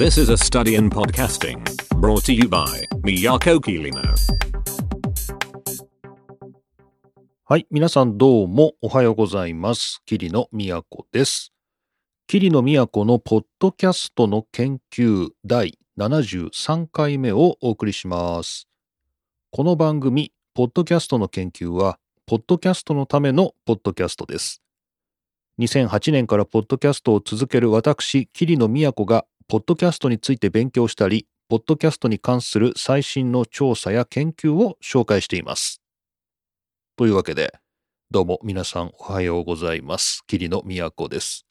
This is a study in podcasting brought to you by Miyako Kirino. はい、皆さんどうもおはようございます。桐野都です。桐野都のポッドキャストの研究第73回目をお送りします。この番組、ポッドキャストの研究は、ポッドキャストのためのポッドキャストです。2008年からポッドキャストを続ける私、桐野都が、ポッドキャストについて勉強したり、ポッドキャストに関する最新の調査や研究を紹介しています。というわけで、どうも皆さんおはようございます。桐野都です。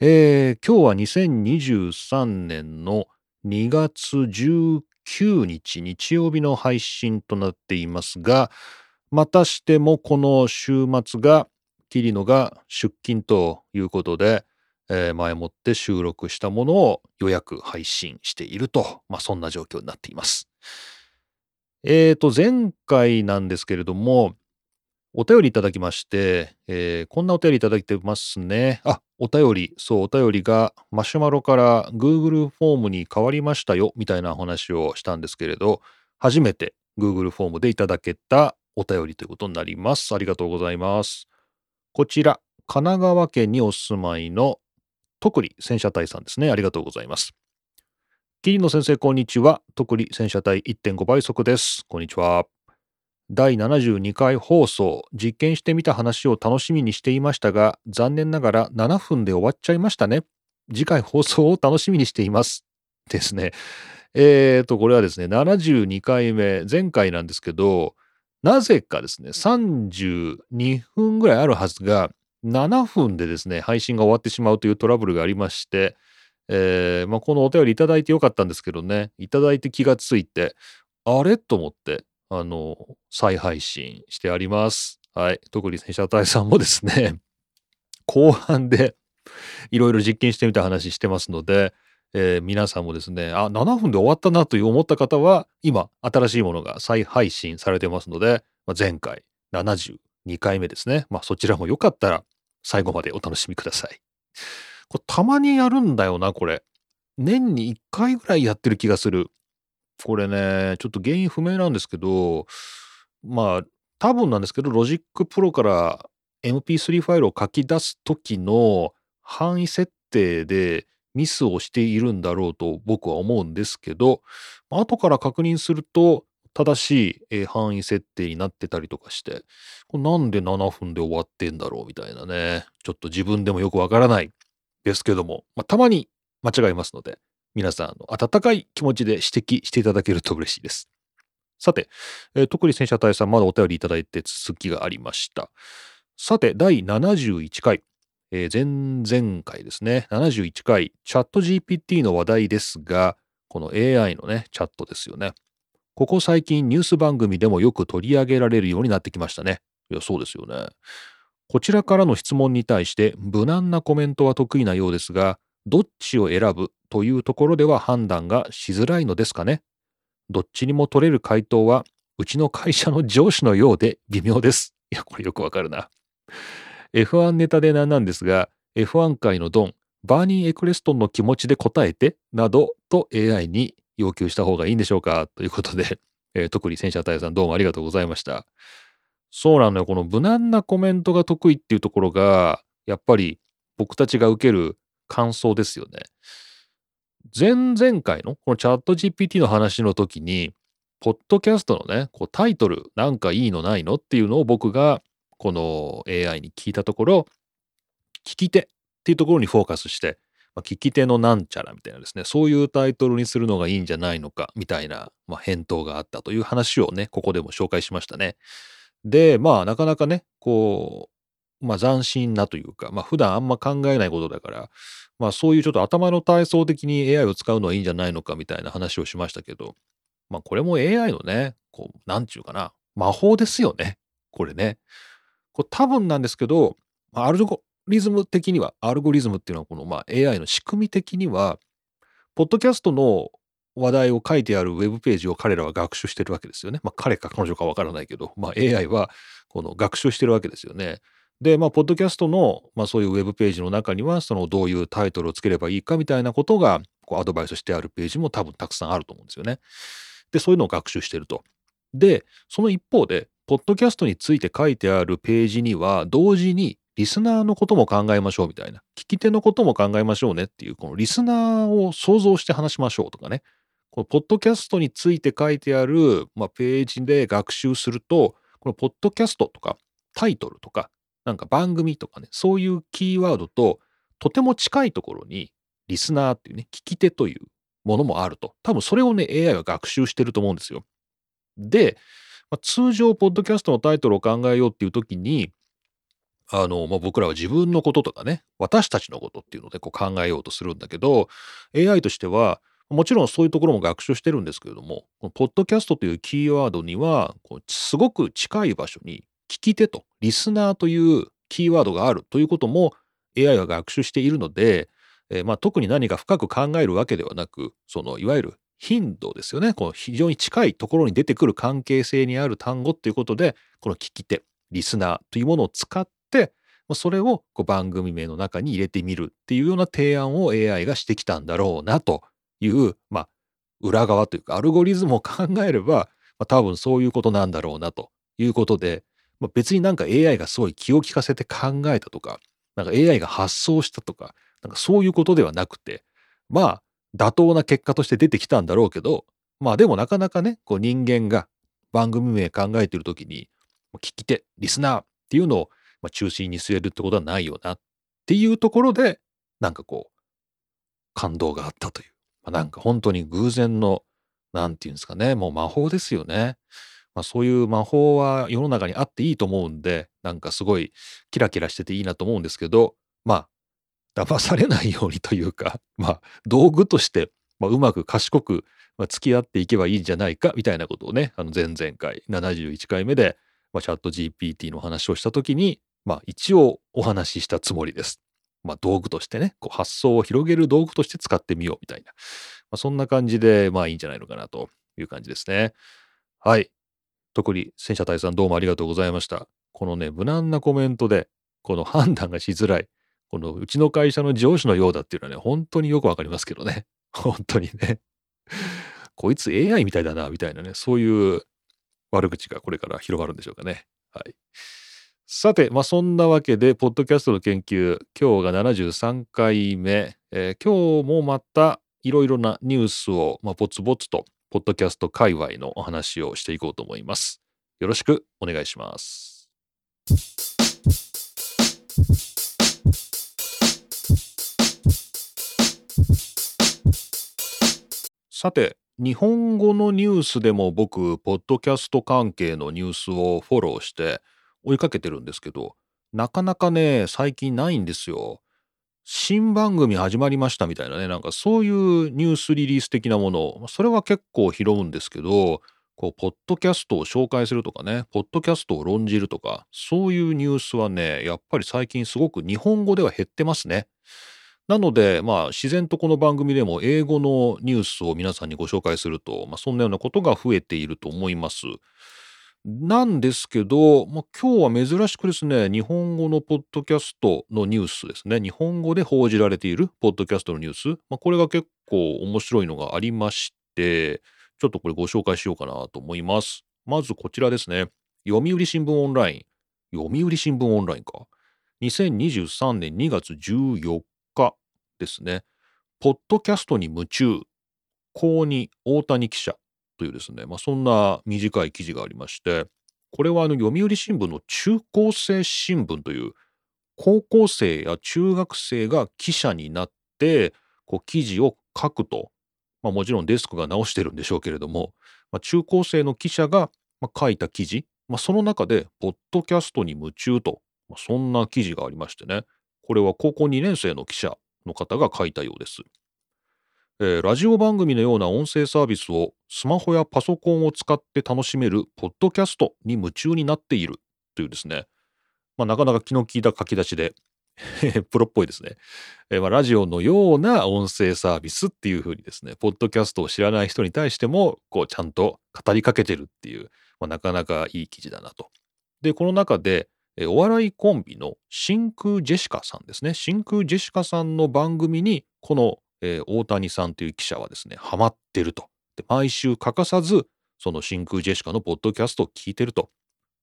えー、今日は2023年の2月19日日曜日の配信となっていますが、またしてもこの週末が桐野が出勤ということで、えー前もって収録したものを予約配信していると、まあ、そんな状況になっています。えーと、前回なんですけれども、お便りいただきまして、えーこんなお便りいただいてますね。あ、お便り、そう、お便りがマシュマロから Google フォームに変わりましたよ、みたいな話をしたんですけれど、初めて Google フォームでいただけたお便りということになります。ありがとうございます。こちら、神奈川県にお住まいの徳利戦車隊さんですね。ありがとうございます。桐野先生、こんにちは。徳利戦車隊1.5倍速です。こんにちは。第72回放送、実験してみた話を楽しみにしていましたが、残念ながら7分で終わっちゃいましたね。次回放送を楽しみにしています。ですね。えーと、これはですね、72回目、前回なんですけど、なぜかですね、32分ぐらいあるはずが、7分でですね、配信が終わってしまうというトラブルがありまして、えーまあ、このお便りいただいてよかったんですけどね、いただいて気がついて、あれ？と思って、あの、再配信してあります。はい。特に戦車隊さんもですね、後半でいろいろ実験してみた話してますので、えー皆さんもですね、あ、7分で終わったなという思った方は、今、新しいものが再配信されてますので、まあ、前回2回目ですね。まあ、そちらもよかったら最後までお楽しみください。これたまにやるんだよな、これ。年に1回ぐらいやってる気がする。これね、ちょっと原因不明なんですけど、まあ、多分なんですけど、 Logic Pro から MP3 ファイルを書き出す時の範囲設定でミスをしているんだろうと僕は思うんですけど、後から確認すると正しい範囲設定になってたりとかして、なんで7分で終わってんだろうみたいなね、ちょっと自分でもよくわからないですけども、まあ、たまに間違いますので、皆さん温かい気持ちで指摘していただけると嬉しいです。さて、えー特に戦車隊さんまだお便りいただいて続きがありました。さて、第71回、えー前々回ですね、71回、チャット GPT の話題ですが、この AI のね、チャットですよね。ここ最近ニュース番組でもよく取り上げられるようになってきましたね。いや、そうですよね。こちらからの質問に対して無難なコメントは得意なようですが、どっちを選ぶというところでは判断がしづらいのですかね。どっちにも取れる回答は、うちの会社の上司のようで微妙です。いや、これよくわかるな。F1 ネタでなんなんですが、F1 界のドン、バーニー・エクレストンの気持ちで答えて、などと AI に要求した方がいいんでしょうかということで、えー特に戦車隊さんどうもありがとうございました。そうなのよ。この無難なコメントが得意っていうところが、やっぱり僕たちが受ける感想ですよね。前々回のこのチャット GPT の話の時に、ポッドキャストのね、こうタイトルなんかいいのないのっていうのを僕がこの AI に聞いたところ、聞き手っていうところにフォーカスして、まあ、聞き手のなんちゃらみたいなですね、そういうタイトルにするのがいいんじゃないのかみたいな、まあ、返答があったという話をね、ここでも紹介しましたね。で、まあなかなかね、こう、まあ斬新なというか、まあ普段あんま考えないことだから、まあそういうちょっと頭の体操的に AI を使うのはいいんじゃないのかみたいな話をしましたけど、まあこれも AI のね、こう、なんちゅうかな、魔法ですよね。これね。これ多分なんですけど、アルゴリズム的には、アルゴリズムっていうのはこのまあ AI の仕組み的には、ポッドキャストの話題を書いてあるウェブページを彼らは学習してるわけですよね。まあ彼か彼女かわからないけど、まあ AI はこの学習してるわけですよね。で、まあ、ポッドキャストの、まあ、そういうウェブページの中には、そのどういうタイトルをつければいいかみたいなことがこうアドバイスしてあるページも多分たくさんあると思うんですよね。で、そういうのを学習してると。で、その一方で、ポッドキャストについて書いてあるページには、同時にリスナーのことも考えましょうみたいな、聞き手のことも考えましょうねっていう、このリスナーを想像して話しましょうとかね、このポッドキャストについて書いてある、まあ、ページで学習すると、このポッドキャストとかタイトルとか、なんか番組とかね、そういうキーワードととても近いところにリスナーっていうね、聞き手というものもあると。多分それをね、AI は学習してると思うんですよ。で、まあ、通常、ポッドキャストのタイトルを考えようっていう時に、あの、まあ、僕らは自分のこととかね、私たちのことっていうのでこう考えようとするんだけど、AI としては、もちろんそういうところも学習してるんですけれども、このポッドキャストというキーワードには、こうすごく近い場所に聞き手とリスナーというキーワードがあるということも AI は学習しているので、えー、まあ特に何か深く考えるわけではなく、そのいわゆる頻度ですよね。この非常に近いところに出てくる関係性にある単語っていうことで、この聞き手、リスナーというものを使って、それをこう番組名の中に入れてみるっていうような提案を AI がしてきたんだろうなという、まあ、裏側というかアルゴリズムを考えれば、まあ、多分そういうことなんだろうなということで、まあ、別になんか AI がすごい気を利かせて考えたとか、なんか AI が発想したとか、なんかそういうことではなくて、まあ、妥当な結果として出てきたんだろうけど、まあでもなかなかね、こう人間が番組名考えてる時に、聞き手、リスナーっていうのをま中心に据えるってことはないよなっていうところで、なんかこう、感動があったという。まあ、なんか本当に偶然の、なんていうんですかね、もう魔法ですよね。まあ、そういう魔法は世の中にあっていいと思うんで、なんかすごいキラキラしてていいなと思うんですけど、まあ、騙されないようにというか、まあ、道具として、まあ、うまく賢く、ま、付き合っていけばいいんじゃないかみたいなことをね、あの前々回、71回目で、まあ、チャット GPT の話をしたときに、まあ、一応お話ししたつもりです。まあ、道具としてね、こう発想を広げる道具として使ってみようみたいな、まあ、そんな感じで、まあいいんじゃないのかなという感じですね。はい。特に戦車隊さんどうもありがとうございました。このね、無難なコメントで、この判断がしづらい、このうちの会社の上司のようだっていうのはね、本当によくわかりますけどね。本当にね。こいつ AI みたいだな、みたいなね、そういう悪口がこれから広がるんでしょうかね。はい。さて、まあ、そんなわけで、ポッドキャストの研究、今日が73回目、えー、今日もまたいろいろなニュースを、まあ、ぼつぼつとポッドキャスト界隈のお話をしていこうと思います。よろしくお願いします。さて、日本語のニュースでも僕、ポッドキャスト関係のニュースをフォローして追いかけてるんですけど、なかなかね、最近ないんですよ。新番組始まりましたみたいなね、なんかそういうニュースリリース的なもの、それは結構拾うんですけど、こう、ポッドキャストを紹介するとかね、ポッドキャストを論じるとか、そういうニュースはね、やっぱり最近すごく日本語では減ってますね。なので、まあ、自然とこの番組でも英語のニュースを皆さんにご紹介すると、まあ、そんなようなことが増えていると思います。なんですけど、まあ、今日は珍しくですね、日本語のポッドキャストのニュースですね、日本語で報じられているポッドキャストのニュース、まあ、これが結構面白いのがありまして、ちょっとこれご紹介しようかなと思います。まずこちらですね、読売新聞オンライン。読売新聞オンラインか。2023年2月14日ですね。ポッドキャストに夢中。高に大谷記者。というですね、まあ、そんな短い記事がありまして、これはあの読売新聞の中高生新聞という高校生や中学生が記者になってこう記事を書くと、まあ、もちろんデスクが直してるんでしょうけれども、まあ、中高生の記者が書いた記事、まあ、その中でポッドキャストに夢中と、まあ、そんな記事がありましてねこれは高校2年生の記者の方が書いたようです。えー、ラジオ番組のような音声サービスをスマホやパソコンを使って楽しめるポッドキャストに夢中になっているというですね、まあ、なかなか気の利いた書き出しで プロっぽいですね、えー、まあ、ラジオのような音声サービスっていうふうにですね、ポッドキャストを知らない人に対しても、こう、ちゃんと語りかけてるっていう、まあ、なかなかいい記事だなと。で、この中で、お笑いコンビの真空ジェシカさんですね。真空ジェシカさんの番組に、このえー大谷さんという記者はですね、ハマってると。で、毎週欠かさず、その真空ジェシカのポッドキャストを聞いてると。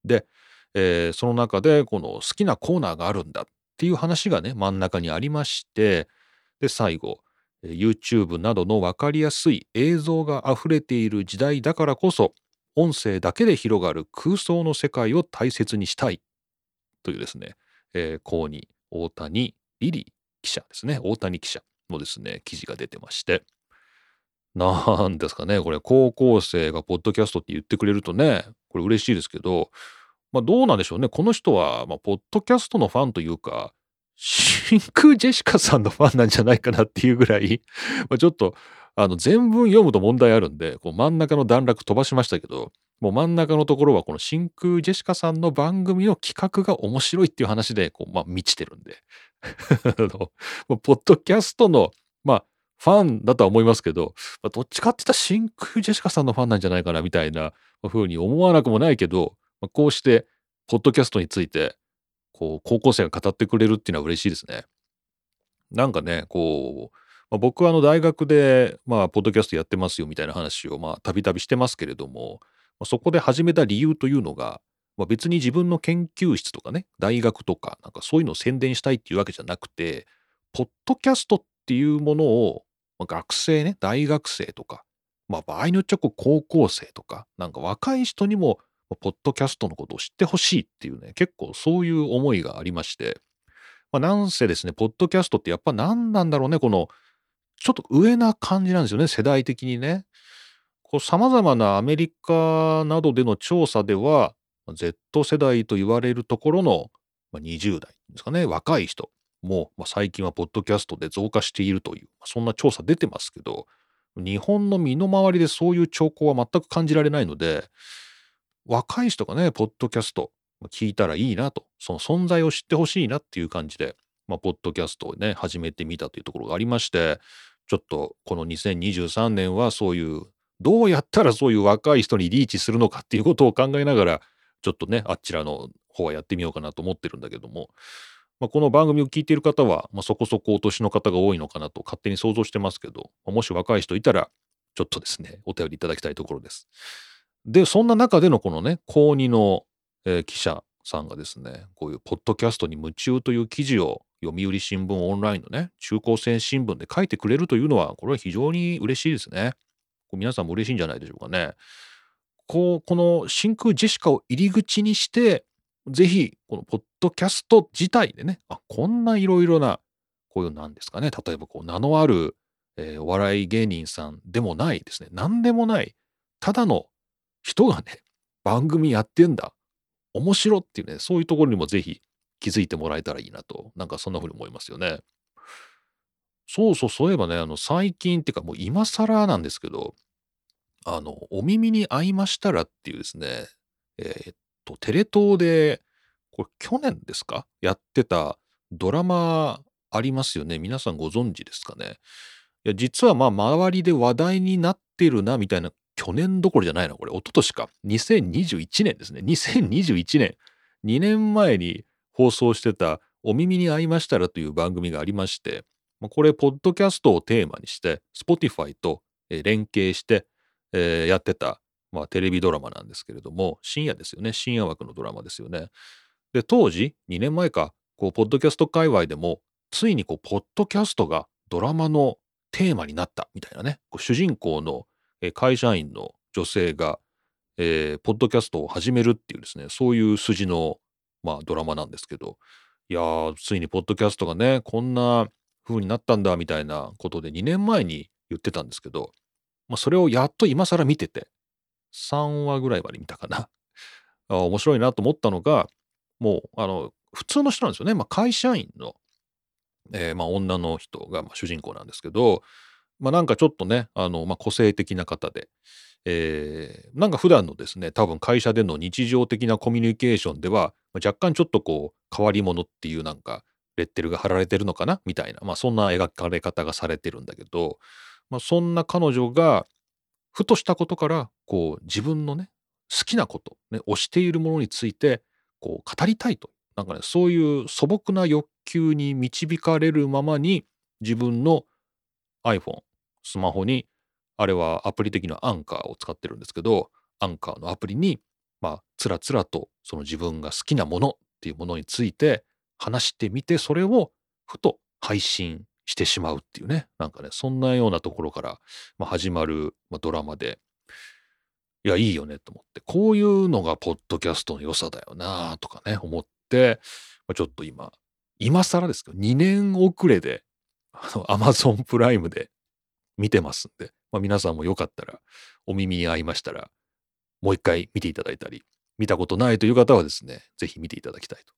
で、えーその中でこの好きなコーナーがあるんだっていう話がね、真ん中にありまして、で、最後、YouTube などの分かりやすい映像が溢れている時代だからこそ、音声だけで広がる空想の世界を大切にしたいというですね、えー、公に大谷リリー記者ですね、大谷記者のですね、記事が出てまして、なんですかね、これ高校生がポッドキャストって言ってくれるとね、これ嬉しいですけど、まあどうなんでしょうね、この人は、まあ、ポッドキャストのファンというか、真空ジェシカさんのファンなんじゃないかなっていうぐらい、まあちょっと、あの、全文読むと問題あるんで、こう真ん中の段落飛ばしましたけど、もう真ん中のところはこの真空ジェシカさんの番組の企画が面白いっていう話で、こう、まあ満ちてるんで。あの、ポッドキャストの、まあ、ファンだとは思いますけど、まあ、どっちかって言ったら真空ジェシカさんのファンなんじゃないかなみたいな風に思わなくもないけど、まあ、こうして、ポッドキャストについて、こう、高校生が語ってくれるっていうのは嬉しいですね。なんかね、こう、まあ、僕はあの大学で、まあ、ポッドキャストやってますよみたいな話を、まあ、たびたびしてますけれども、まあ、そこで始めた理由というのが、まあ、別に自分の研究室とかね、大学とか、なんかそういうのを宣伝したいっていうわけじゃなくて、ポッドキャストっていうものを、まあ、学生ね、大学生とか、まあ場合によっちゃこ高校生とか、なんか若い人にも、ポッドキャストのことを知ってほしいっていうね、結構そういう思いがありまして、まあなんせですね、ポッドキャストってやっぱ何なんだろうね、この、ちょっと上な感じなんですよね、世代的にね。こう様々なアメリカなどでの調査では、Z 世代と言われるところの、20代ですかね、若い人。も、まあ、最近はポッドキャストで増加しているという、そんな調査出てますけど、日本の身の回りでそういう兆候は全く感じられないので、若い人がね、ポッドキャスト聞いたらいいなと、その存在を知ってほしいなっていう感じで、まあ、ポッドキャストをね、始めてみたというところがありまして、ちょっとこの2023年はそういう、どうやったらそういう若い人にリーチするのかっていうことを考えながら、ちょっとね、あちらの方はやってみようかなと思ってるんだけども、まあ、この番組を聞いている方は、まあ、そこそこお年の方が多いのかなと勝手に想像してますけど、まあもし若い人いたら、ちょっとですね、お便りいただきたいところです。で、そんな中でのこのね、高2の、えー記者さんがですね、こういうポッドキャストに夢中という記事を読売新聞オンラインのね、中高生新聞で書いてくれるというのは、これは非常に嬉しいですね。皆さんも嬉しいんじゃないでしょうかね。こう、この真空ジェシカを入り口にして、ぜひ、このポッドキャスト自体でね、あ、こんないろいろな、こういうなんですかね、例えばこう名のある、えーお笑い芸人さんでもないですね、何でもない、ただの人がね、番組やってんだ、面白っていうね、そういうところにもぜひ気づいてもらえたらいいなと、なんかそんな風に思いますよね。そうそう、そういえばね、あの、最近っていうかもう今更なんですけど、あの、お耳に合いましたらっていうですね、えーっと、テレ東で、これ去年ですか？やってたドラマありますよね。皆さんご存知ですかね？いや、実はまあ、周りで話題になってるな、みたいな、去年どころじゃないな、これ、一昨年か。2021年ですね。2021年。2年前に放送してた、お耳に合いましたらという番組がありまして、これ、ポッドキャストをテーマにして、Spotify と連携して、えーやってた、まあ、テレビドラマなんですけれども、深夜ですよね。深夜枠のドラマですよね。で、当時、2年前か、こう、ポッドキャスト界隈でも、ついにこう、ポッドキャストがドラマのテーマになったみたいなね、こう主人公の会社員の女性が、えーポッドキャストを始めるっていうですね、そういう筋の、まあ、ドラマなんですけど、いやー、ついにポッドキャストがね、こんな風になったんだみたいなことで2年前に言ってたんですけど、まあ、それをやっと今更見てて、3話ぐらいまで見たかな。あ面白いなと思ったのが、もう、あの、普通の人なんですよね。まあ、会社員の、えーまあ、女の人がま主人公なんですけど、まあ、なんかちょっとね、あの、ま、個性的な方で、えーなんか普段のですね、多分会社での日常的なコミュニケーションでは、若干ちょっとこう、変わり者っていうなんか、レッテルが貼られてるのかなみたいな、まあそんな描かれ方がされてるんだけど、まあそんな彼女が、ふとしたことから、こう、自分のね、好きなこと、ね、推しているものについて、こう、語りたいと。なんかね、そういう素朴な欲求に導かれるままに、自分の iPhone、スマホに、あれはアプリ的にはアンカーを使ってるんですけど、アンカーのアプリに、まあ、つらつらとその自分が好きなものっていうものについて話してみて、それをふと配信してしまうっていうね、なんかね、そんなようなところから、始まる、ドラマで、いや、いいよねと思って、こういうのがポッドキャストの良さだよなとかね、思って、ちょっと今、今更ですけど、2年遅れで、あの、アマゾンプライムで見てますんで、まあ、皆さんもよかったら、お耳に合いましたら、もう一回見ていただいたり、見たことないという方はですね、ぜひ見ていただきたいと。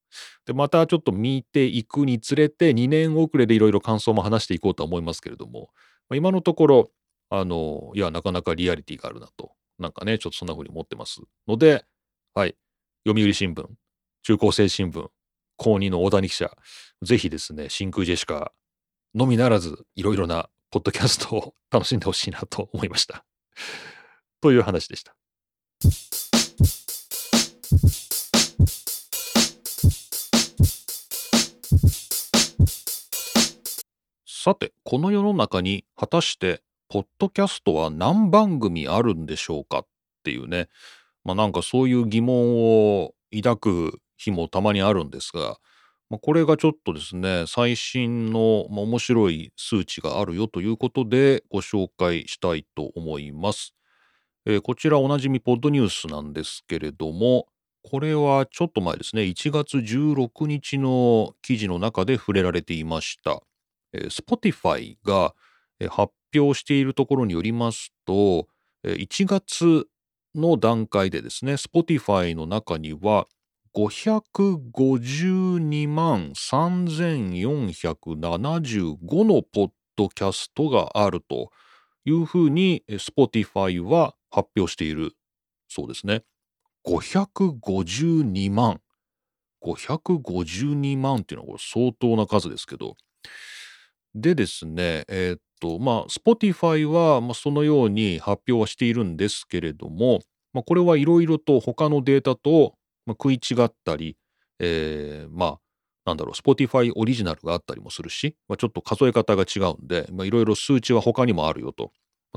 で、またちょっと見ていくにつれて、2年遅れでいろいろ感想も話していこうとは思いますけれども、ま、今のところ、あの、いや、なかなかリアリティがあるなと、なんかね、ちょっとそんな風に思ってますので、はい、読売新聞、中高生新聞、高2の大谷記者、ぜひですね、真空ジェシカのみならず、いろいろなポッドキャストを楽しんでほしいなと思いました。という話でした。さて、この世の中に果たして、ポッドキャストは何番組あるんでしょうかっていうね、まあなんかそういう疑問を抱く日もたまにあるんですが、まあ、これがちょっとですね、最新の、まあ、面白い数値があるよということでご紹介したいと思います。えー、こちらおなじみポッドニュースなんですけれども、これはちょっと前ですね、1月16日の記事の中で触れられていました。え、Spotify が発表しているところによりますと、1月の段階でですね、Spotify の中には552万3475のポッドキャストがあるというふうに Spotify は発表しているそうですね。552万。552万っていうのは相当な数ですけど。でですね、えー、っと、まあ、Spotify は、まあ、そのように発表はしているんですけれども、まあ、これはいろいろと他のデータと、まあ、食い違ったり、えー、まあ、なんだろう、Spotify オリジナルがあったりもするし、まあ、ちょっと数え方が違うんで、いろいろ数値は他にもあるよと。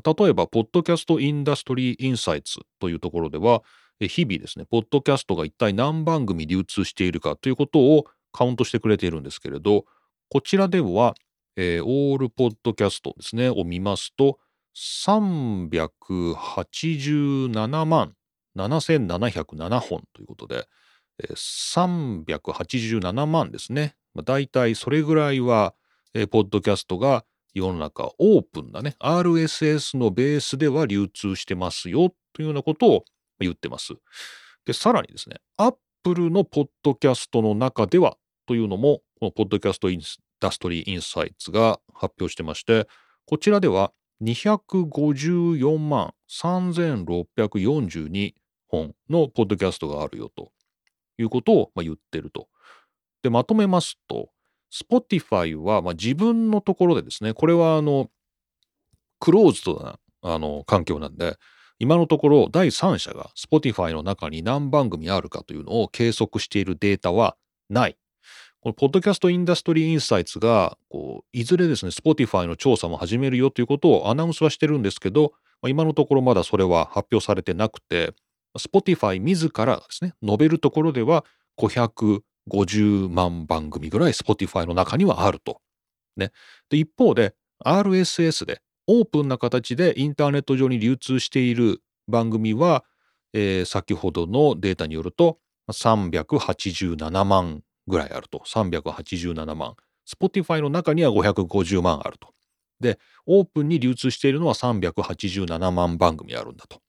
例えば、ポッドキャストインダストリーインサイツというところでは、日々ですね、ポッドキャストが一体何番組流通しているかということをカウントしてくれているんですけれど、こちらでは、えー、オールポッドキャストですね、を見ますと、387万7707本ということで、えー、387万ですね。まあ、大体それぐらいは、えー、ポッドキャストが世の中オープンなね、RSS のベースでは流通してますよというようなことを言ってます。で、さらにですね、Apple のポッドキャストの中ではというのも、このポッドキャストインダストリーインサイツが発表してまして、こちらでは254万3642本のポッドキャストがあるよということを言ってると。で、まとめますと、Spotify は、自分のところでですね、これはあの、クローズドな環境なんで、今のところ第三者が Spotify の中に何番組あるかというのを計測しているデータはない。このポッドキャストインダストリーインサイツがこういずれですね Spotify の調査も始めるよということをアナウンスはしてるんですけど、今のところまだそれは発表されてなくて Spotify 自らですね述べるところでは550万番組ぐらい Spotify の中にはあると。ね。で、一方で RSS でオープンな形でインターネット上に流通している番組は、えー、先ほどのデータによると387万ぐらいあると。387万。Spotify の中には550万あると。で、オープンに流通しているのは387万番組あるんだと。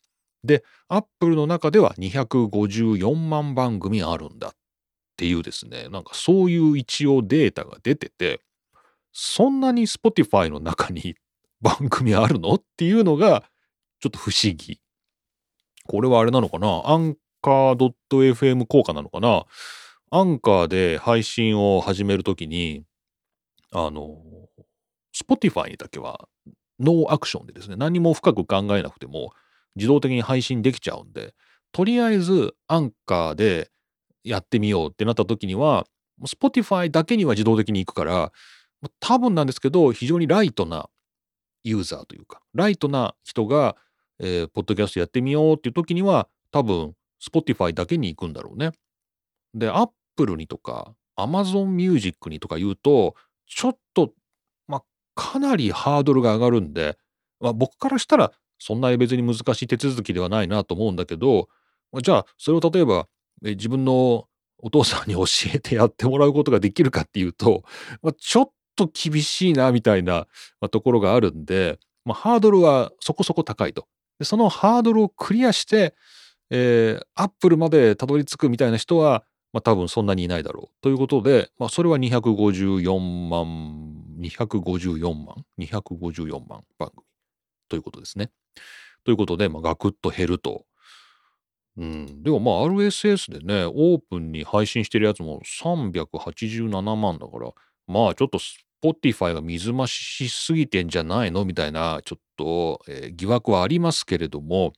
で、Apple の中では254万番組あるんだっていうですね、なんかそういう一応データが出てて、そんなに Spotify の中に番組あるの？っていうのがちょっと不思議。これはあれなのかな？アンカー .fm 効果なのかな？アンカーで配信を始めるときに、あの、Spotify だけはノーアクションでですね、何も深く考えなくても自動的に配信できちゃうんで、とりあえずアンカーでやってみようってなった時には、Spotify だけには自動的に行くから、多分なんですけど、非常にライトなユーザーというか、ライトな人が、えー、ポッドキャストやってみようっていう時には、多分、Spotify だけに行くんだろうね。で、Apple にとか、Amazon Music にとか言うと、ちょっと、まあ、かなりハードルが上がるんで、まあ、僕からしたら、そんな別に難しい手続きではないなと思うんだけど、じゃあ、それを例えば、え自分のお父さんに教えてやってもらうことができるかっていうと、まあ、ちょっとと厳しいなみたいな、ところがあるんで、まあ、ハードルはそこそこ高いと。でそのハードルをクリアして、えー、アップルまでたどり着くみたいな人は、まあ、多分そんなにいないだろう。ということで、まあ、それは254万、254万、254万番組ということですね。ということで、まあ、ガクッと減るとうん。でもまあ RSS でね、オープンに配信してるやつも387万だから、まあちょっと Spotify が水増ししすぎてんじゃないの？みたいな、ちょっと、えー、疑惑はありますけれども、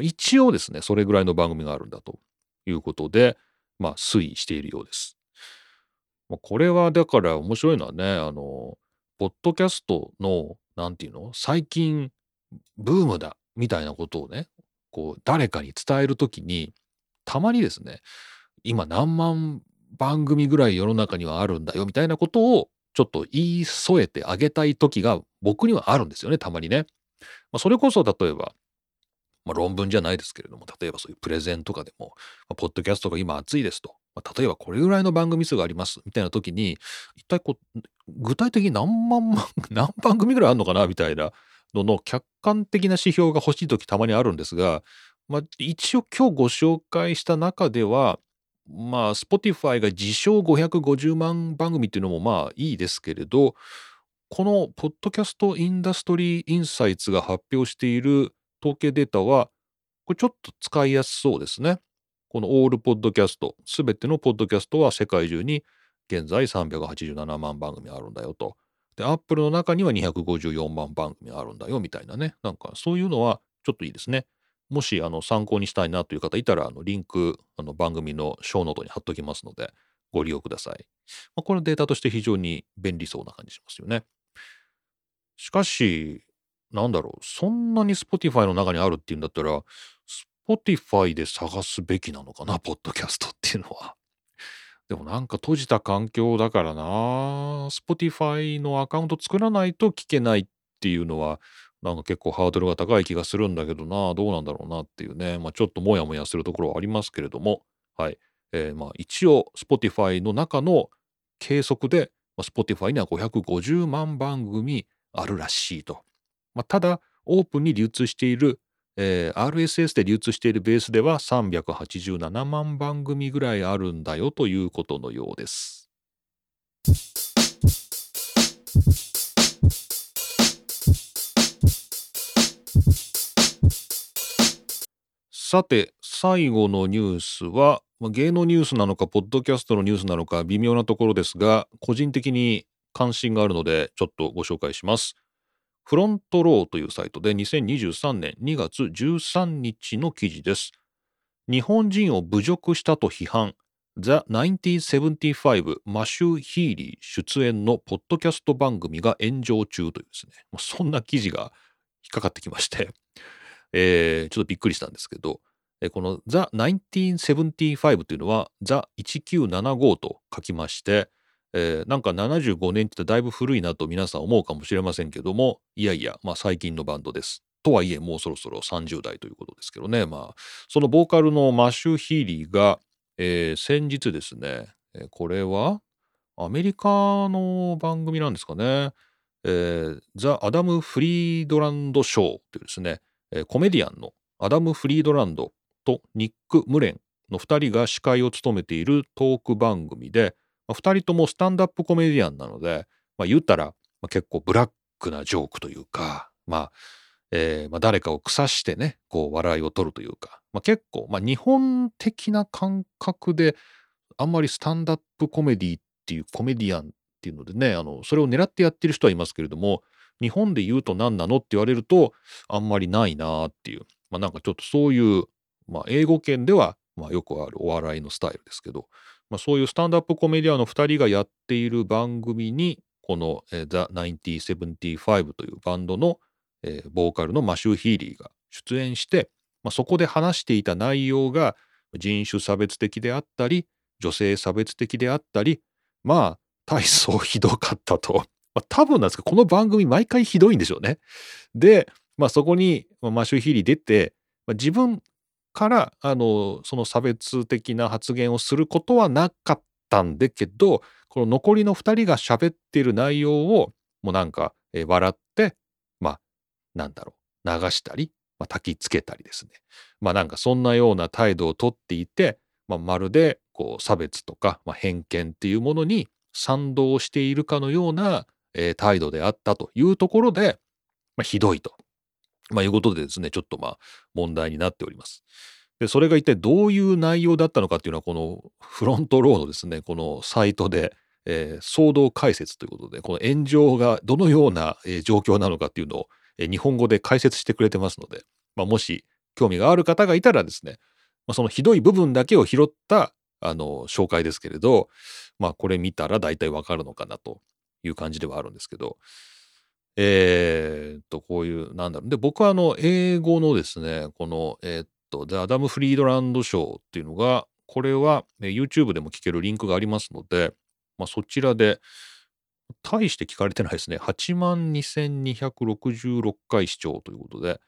一応ですね、それぐらいの番組があるんだということで、まあ推移しているようです。まあ、これはだから面白いのはね、あの、ポッドキャストの、なんていうの？最近ブームだみたいなことをね、こう誰かに伝える時にたまにですね今何万番組ぐらい世の中にはあるんだよみたいなことをちょっと言い添えてあげたい時が僕にはあるんですよねたまにね。まあ、それこそ例えば、まあ、論文じゃないですけれども例えばそういうプレゼンとかでも、まあ、ポッドキャストが今熱いですと、まあ、例えばこれぐらいの番組数がありますみたいな時に一体こう具体的に何万万 何番組ぐらいあるのかなみたいなのの客観的な指標が欲しい時たまにあるんですが、まあ、一応今日ご紹介した中ではまあ Spotify が自称550万番組っていうのもまあいいですけれどこのポッドキャストインダストリーインサイツが発表している統計データはこれちょっと使いやすそうですね。このオールポッドキャストすべてのポッドキャストは世界中に現在387万番組あるんだよと。で、アップルの中には254万番組あるんだよみたいなね。なんかそういうのはちょっといいですね。もしあの参考にしたいなという方いたら、あのリンク、あの番組のショーノートに貼っときますので、ご利用ください。まあ、これデータとして非常に便利そうな感じしますよね。しかし、なんだろう、そんなに Spotify の中にあるっていうんだったら、Spotify で探すべきなのかな、ポッドキャストっていうのは。でもなんか閉じた環境だからな。Spotify のアカウント作らないと聞けないっていうのは、なんか結構ハードルが高い気がするんだけどな。どうなんだろうなっていうね。まあちょっともやもやするところはありますけれども。はい。えー、まあ一応 Spotify の中の計測で、まあ、Spotify には550万番組あるらしいと。まあ、ただ、オープンに流通しているえー、RSS で流通しているベースでは387万番組ぐらいあるんだよということのようです。さて、最後のニュースは、芸能ニュースなのか、ポッドキャストのニュースなのか、微妙なところですが、個人的に関心があるので、ちょっとご紹介します。フロントローというサイトで2023年2月13日の記事です。日本人を侮辱したと批判。The 1975マシュー・ヒーリー出演のポッドキャスト番組が炎上中というですね、そんな記事が引っかかってきましてえー、ちょっとびっくりしたんですけど、えこの The 1975というのは The 1975と書きまして、えー、なんか75年ってだいぶ古いなと皆さん思うかもしれませんけどもいやいや、まあ、最近のバンドです。とはいえもうそろそろ30代ということですけどねまあそのボーカルのマシュ・ヒーリーが、えー、先日ですね、えこれはアメリカの番組なんですかね、えー、ザ・アダム・フリードランド・ショーというですね、コメディアンのアダム・フリードランドとニック・ムレンの2人が司会を務めているトーク番組で、まあ、2人ともスタンダップコメディアンなので、まあ、言ったら、結構ブラックなジョークというか、まあえーまあ、誰かを腐してねこう笑いを取るというか、まあ、結構、まあ、日本的な感覚であんまりスタンダップコメディっていうコメディアンっていうのでねあのそれを狙ってやってる人はいますけれども日本で言うと何なのって言われるとあんまりないなっていう、まあ、なんかちょっとそういう、まあ、英語圏では、まあ、よくあるお笑いのスタイルですけど、まあ、そういうスタンダップコメディアの2人がやっている番組にこの、The 1975というバンドの、えー、ボーカルのマシュー・ヒーリーが出演して、まあ、そこで話していた内容が人種差別的であったり、女性差別的であったり、まあ、大層ひどかったと。まあ、多分なんですけど、この番組毎回ひどいんでしょうね。で、まあ、そこに、マシュ・ヒリ出て、まあ、自分からあのその差別的な発言をすることはなかったんだけどこの残りの2人が喋っている内容をもうなんか、笑ってまあなんだろう流したり、まあ、焚きつけたりですねまあなんかそんなような態度をとっていて、まあ、まるでこう差別とか、まあ、偏見っていうものに賛同しているかのような、えー、態度であったというところで、まあ、ひどいと。まあ、いうことでですね、ちょっとまあ問題になっております。で、それが一体どういう内容だったのかっていうのは、このフロントローのですね、このサイトで、えー、騒動解説ということで、この炎上がどのような、えー、状況なのかっていうのを、えー、日本語で解説してくれてますので、まあ、もし興味がある方がいたらですね、まあ、そのひどい部分だけを拾ったあの紹介ですけれど、まあ、これ見たら大体わかるのかなという感じではあるんですけど、えー、っと、こういう、なんだろう。で、僕はあの、英語のですね、この、えー、っと、The Adam Friedland Show っていうのが、これは、ね、YouTube でも聞けるリンクがありますので、まあ、そちらで、大して聞かれてないですね。82,266回視聴ということで、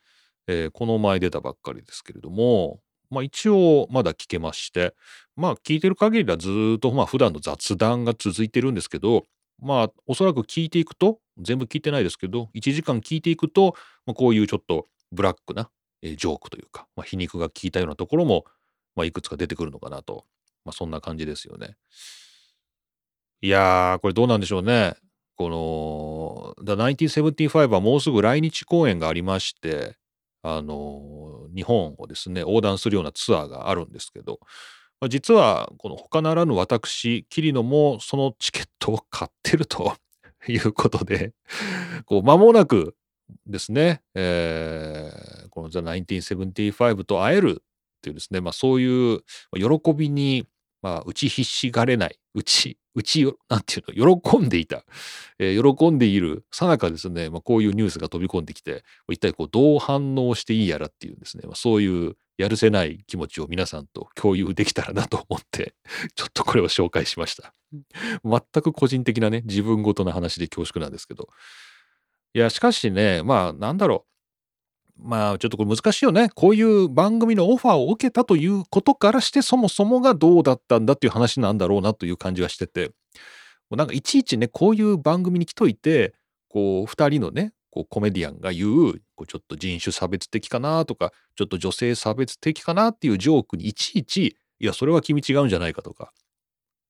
えー、この前出たばっかりですけれども、まあ一応まだ聞けまして、まあ聞いてる限りはずっとまあ普段の雑談が続いてるんですけど、まあおそらく聞いていくと、全部聞いてないですけど、1時間聞いていくと、まあ、こういうちょっとブラックな、えー、ジョークというか、まあ、皮肉が効いたようなところも、まあ、いくつか出てくるのかなと。まあ、そんな感じですよね。いやー、これどうなんでしょうね。この、The 1975はもうすぐ来日公演がありまして、あの、日本をですね、横断するようなツアーがあるんですけど、実は、この他ならぬ私、桐野もそのチケットを買ってると いうことで、こう、間もなくですね、えー、この The 1975と会えるっていうですね、まあそういう喜びに、まあ、打ちひしがれない、打ち、打ち、なんていうの、喜んでいた、えー、喜んでいるさなかですね、まあ、こういうニュースが飛び込んできて、一体こうどう反応していいやらっていうですね、まあ、そういうやるせない気持ちを皆さんと共有できたらなと思って、ちょっとこれを紹介しました。全く個人的なね、自分ごとの話で恐縮なんですけど。いや、しかしね、まあ、なんだろう。まあ、ちょっとこれ難しいよね。こういう番組のオファーを受けたということからして、そもそもがどうだったんだっていう話なんだろうなという感じがしてて。なんかいちいちね、こういう番組に来といて、こう、二人のね、こうコメディアンが言うこうちょっと人種差別的かなとかちょっと女性差別的かなっていうジョークにいちいちいやそれは君違うんじゃないかとか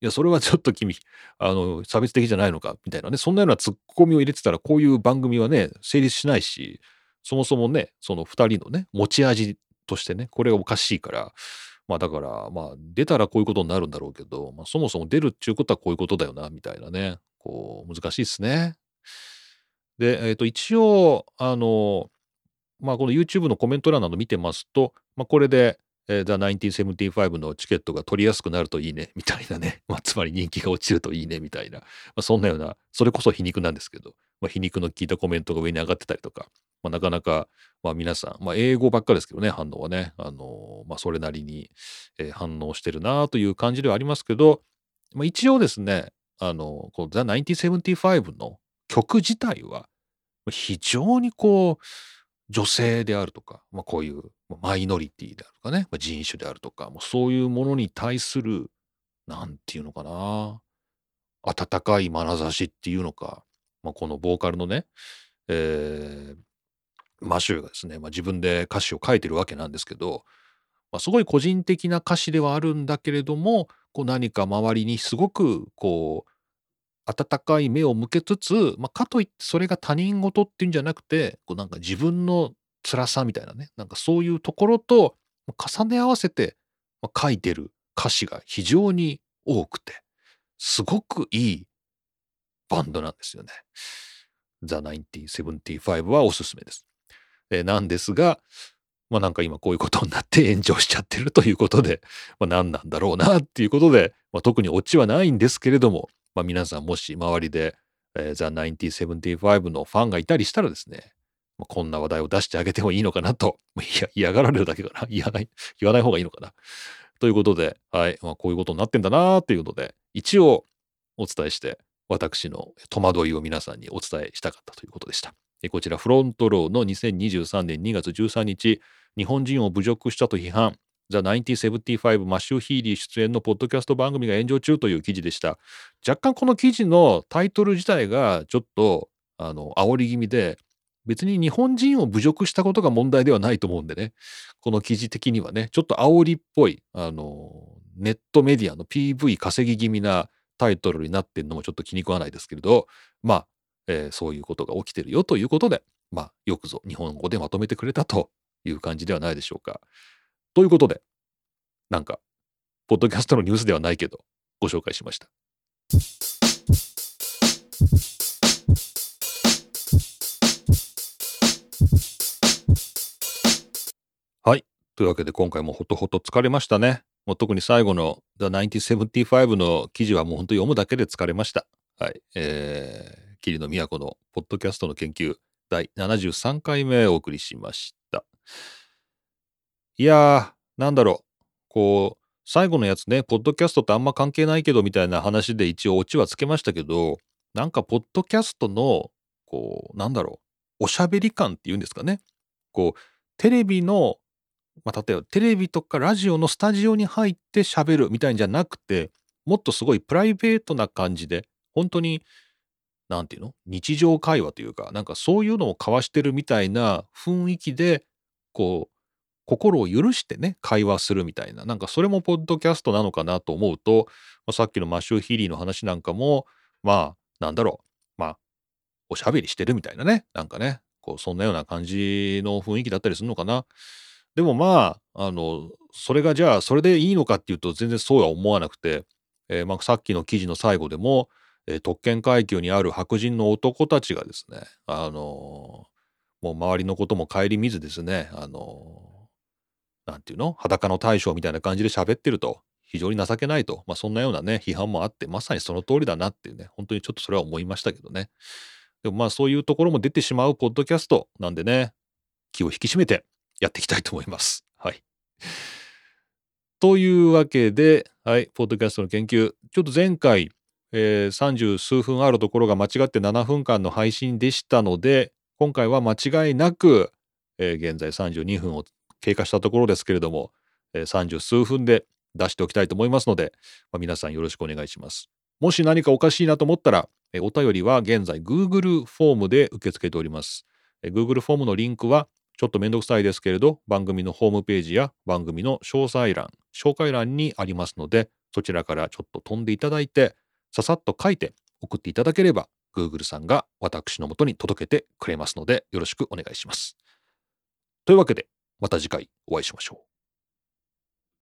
いやそれはちょっと君あの差別的じゃないのかみたいなねそんなようなツッコミを入れてたらこういう番組はね成立しないしそもそもねその2人のね持ち味としてねこれがおかしいからまあだからまあ出たらこういうことになるんだろうけど、まあ、そもそも出るっていうことはこういうことだよなみたいなねこう難しいですね。で、えっ、ー、と、一応、あの、まあ、この YouTube のコメント欄など見てますと、まあ、これで、えー、The 1975のチケットが取りやすくなるといいね、みたいなね。まあ、つまり人気が落ちるといいね、みたいな。まあ、そんなような、それこそ皮肉なんですけど、まあ、皮肉の効いたコメントが上に上がってたりとか、まあ、なかなか、まあ、皆さん、まあ、英語ばっかですけどね、反応はね、あのまあ、それなりに、えー、反応してるなという感じではありますけど、まあ、一応ですね、あの、この The 1975の曲自体は非常にこう女性であるとか、まあ、こういうマイノリティであるとかね、まあ、人種であるとかもうそういうものに対する何て言うのかな温かい眼差しっていうのか、まあ、このボーカルのね、えー、マシューがですね、まあ、自分で歌詞を書いてるわけなんですけど、まあ、すごい個人的な歌詞ではあるんだけれどもこう何か周りにすごくこう温かい目を向けつつ、まあ、かといってそれが他人事っていうんじゃなくてこうなんか自分の辛さみたいなねなんかそういうところと重ね合わせて書いてる歌詞が非常に多くてすごくいいバンドなんですよね。The 1975はおすすめです。えなんですが、まあなんか今こういうことになって 炎上しちゃってるということで、まあ何なんだろうなっていうことで、まあ、特にオチはないんですけれども、まあ、皆さんもし周りでえー、The 1975のファンがいたりしたらですね、まあ、こんな話題を出してあげてもいいのかなと、嫌がられるだけかな。言わない、言わない方がいいのかな。ということで、はい、まあ、こういうことになってんだなということで、一応お伝えして、私の戸惑いを皆さんにお伝えしたかったということでした。こちら、フロントローの2023年2月13日、日本人を侮辱したと批判、 The 1975マシュー・ヒーリー出演のポッドキャスト番組が炎上中という記事でした。若干この記事のタイトル自体がちょっと、あの、煽り気味で、別に日本人を侮辱したことが問題ではないと思うんでね、この記事的にはね、ちょっと煽りっぽい、あの、ネットメディアの PV 稼ぎ気味なタイトルになってんのもちょっと気に食わないですけれど、まあ、えー、そういうことが起きてるよということで、まあ、よくぞ日本語でまとめてくれたという感じではないでしょうか。ということで、なんか、ポッドキャストのニュースではないけど、ご紹介しました。はい。というわけで今回もほとほと疲れましたね。もう特に最後の The 1975の記事はもう本当読むだけで疲れました。はい。えー、霧の都のポッドキャストの研究第73回目お送りしました。いやー、なんだろう。こう、最後のやつね、ポッドキャストってあんま関係ないけどみたいな話で一応オチはつけましたけど、なんかポッドキャストの、こう、なんだろう、おしゃべり感っていうんですかね。こう、テレビのまあ、例えばテレビとかラジオのスタジオに入って喋るみたいんじゃなくて、もっとすごいプライベートな感じで、本当に、なんていうの？日常会話というか、なんかそういうのを交わしてるみたいな雰囲気で、こう、心を許してね、会話するみたいな、なんかそれもポッドキャストなのかなと思うと、まあ、さっきのマシュー・ヒリーの話なんかも、まあ、なんだろう、まあ、おしゃべりしてるみたいなね、なんかね、こう、そんなような感じの雰囲気だったりするのかな。でもまあ、あの、それがじゃあ、それでいいのかっていうと、全然そうは思わなくて、えー、まあ、さっきの記事の最後でも、えー、特権階級にある白人の男たちがですね、あのー、もう周りのことも顧みずですね、あのなんていうの？裸の大将みたいな感じで喋ってると、非常に情けないと、まあ、そんなようなね、批判もあって、まさにその通りだなっていうね、本当にちょっとそれは思いましたけどね。でもまあそういうところも出てしまうポッドキャストなんでね、気を引き締めてやっていきたいと思います。はい。というわけで、はい、ポッドキャストの研究、ちょっと前回、えー、30数分あるところが間違って7分間の配信でしたので、今回は間違いなく、えー、現在32分を経過したところですけれども、えー、30数分で出しておきたいと思いますので、まあ、皆さんよろしくお願いします。もし何かおかしいなと思ったら、えー、お便りは現在 Google フォームで受け付けております。えー、Google フォームのリンクはちょっとめんどくさいですけれど、番組のホームページや番組の詳細欄、紹介欄にありますので、そちらからちょっと飛んでいただいて、ささっと書いて送っていただければ、Google さんが私のもとに届けてくれますので、よろしくお願いします。というわけで、また次回お会いしましょう。